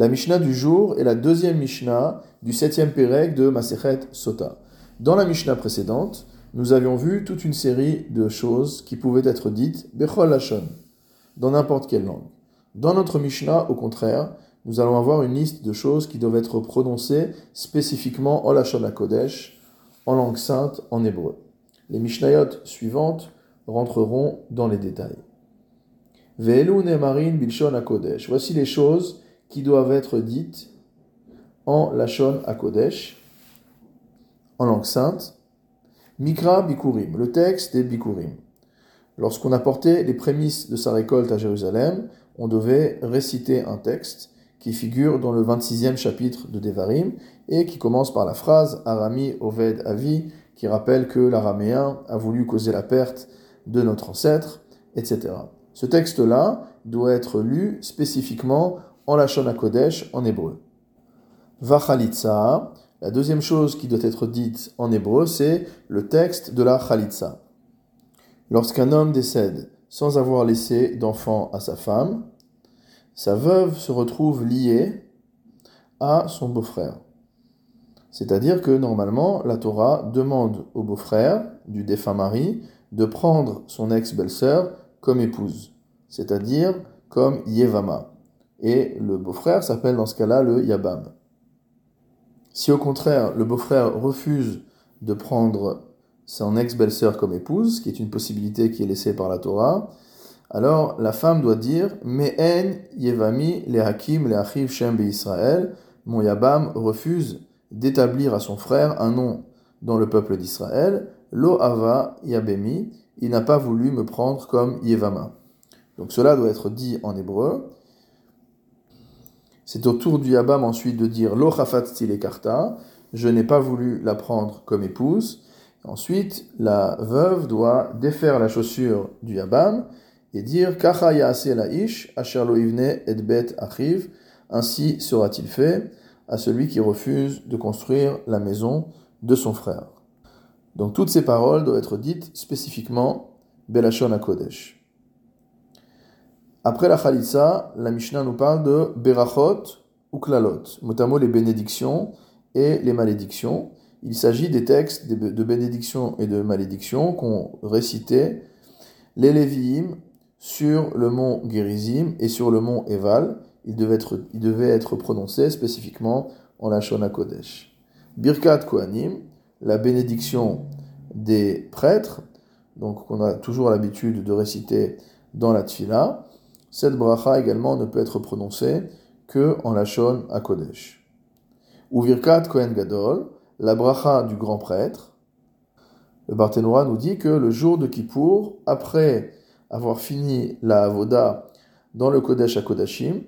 La Mishnah du jour est la deuxième Mishnah du septième Pérec de Masechet Sota. Dans la Mishnah précédente, nous avions vu toute une série de choses qui pouvaient être dites Bechol Lashon, dans n'importe quelle langue. Dans notre Mishnah, au contraire, nous allons avoir une liste de choses qui doivent être prononcées spécifiquement en Lashon HaKodesh, en langue sainte, en hébreu. Les Mishnayot suivantes rentreront dans les détails. Ve'elu Nemarin Bilshon HaKodesh. Voici les choses qui doivent être dites en Lachon à Kodesh, en langue sainte. Mikra Bikurim, le texte des Bikurim. Lorsqu'on apportait les prémices de sa récolte à Jérusalem, on devait réciter un texte qui figure dans le 26e chapitre de Devarim et qui commence par la phrase Arami Oved Avi, qui rappelle que l'araméen a voulu causer la perte de notre ancêtre, etc. Ce texte-là doit être lu spécifiquement en Lachon Kodesh en hébreu. Vachalitza, la deuxième chose qui doit être dite en hébreu, c'est le texte de la Chalitza. Lorsqu'un homme décède sans avoir laissé d'enfant à sa femme, sa veuve se retrouve liée à son beau-frère. C'est-à-dire que normalement, la Torah demande au beau-frère du défunt mari de prendre son ex-belle-sœur comme épouse, c'est-à-dire comme Yevama et le beau-frère s'appelle dans ce cas-là le Yabam. Si au contraire le beau-frère refuse de prendre son ex-belle-sœur comme épouse, qui est une possibilité qui est laissée par la Torah, alors la femme doit dire en Yevami le Hakim le Achiv Shem Israël, mon Yabam refuse d'établir à son frère un nom dans le peuple d'Israël, Lo Ava Yabemi, il n'a pas voulu me prendre comme Yevama. Donc cela doit être dit en hébreu, c'est au tour du Yabam ensuite de dire Lo karta, je n'ai pas voulu la prendre comme épouse. Ensuite, la veuve doit défaire la chaussure du Yabam et dire Kacha la ish, asher lo et bet achiv, ainsi sera-t-il fait à celui qui refuse de construire la maison de son frère. Donc toutes ces paroles doivent être dites spécifiquement Belashon Kodesh. Après la Khalitsa, la Mishnah nous parle de Berachot ou Klalot, notamment les bénédictions et les malédictions. Il s'agit des textes de bénédictions et de malédictions qu'ont récité les Lévi'im sur le mont Gerizim et sur le mont Eval. Il devait être, il devait être prononcé spécifiquement en la Shona Kodesh. Birkat Kohanim, la bénédiction des prêtres, donc on a toujours l'habitude de réciter dans la Tfila. Cette bracha également ne peut être prononcée que en Lachon à Kodesh. Ou Virkat Kohen Gadol, la bracha du grand prêtre. Le Barthénois nous dit que le jour de Kippour, après avoir fini la Avoda dans le Kodesh à Kodashim,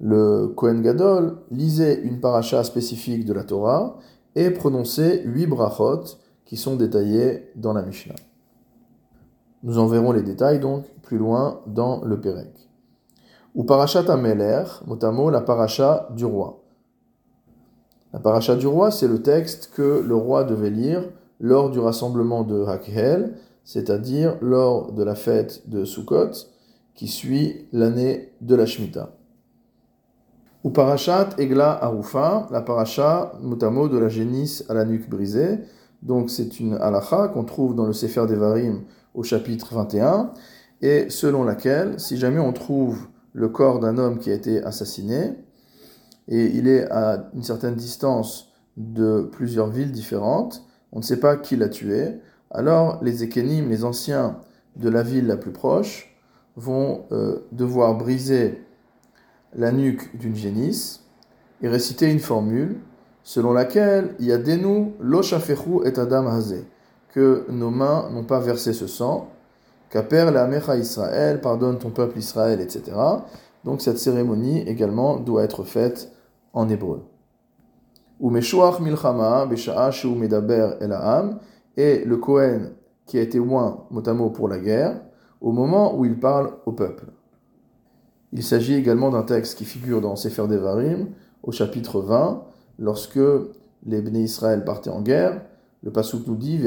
le Kohen Gadol lisait une paracha spécifique de la Torah et prononçait huit brachot qui sont détaillés dans la Mishnah. Nous en verrons les détails donc plus loin dans le Pérec. Ou parachat Ameler, mot la paracha du roi. La paracha du roi, c'est le texte que le roi devait lire lors du rassemblement de Hakhel, c'est-à-dire lors de la fête de Sukkot, qui suit l'année de la Shemitah. Ou parachat Egla Arufa, la paracha motamo de la génisse à la nuque brisée. Donc c'est une halacha qu'on trouve dans le Sefer Devarim au chapitre 21, et selon laquelle, si jamais on trouve le corps d'un homme qui a été assassiné, et il est à une certaine distance de plusieurs villes différentes, on ne sait pas qui l'a tué, alors les Ekenim, les anciens de la ville la plus proche, vont euh, devoir briser la nuque d'une génisse et réciter une formule selon laquelle il y a des nous, et adam que nos mains n'ont pas versé ce sang, qu'aper la mecha Israël, pardonne ton peuple Israël, etc. Donc cette cérémonie également doit être faite en hébreu. Milchama, et le Kohen qui a été moins mot pour la guerre, au moment où il parle au peuple. Il s'agit également d'un texte qui figure dans Sefer Devarim, au chapitre 20, lorsque les Bnei Israël partaient en guerre, le Pasuk nous dit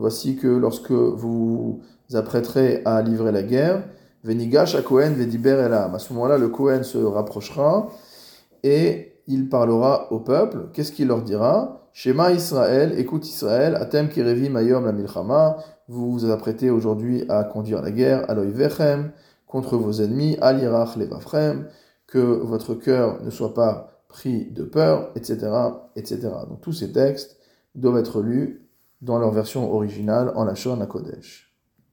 Voici que lorsque vous vous apprêterez à livrer la guerre, Venigash à vediber elam. À ce moment-là, le Kohen se rapprochera et il parlera au peuple. Qu'est-ce qu'il leur dira? Shema Israël, écoute Israël, Atem kirevi mayom la milchama. Vous vous apprêtez aujourd'hui à conduire la guerre, Aloy vechem, contre vos ennemis, Alirach levafrem, que votre cœur ne soit pas pris de peur, etc., etc. Donc tous ces textes doivent être lus dans leur version originale en Lachon Kodesh.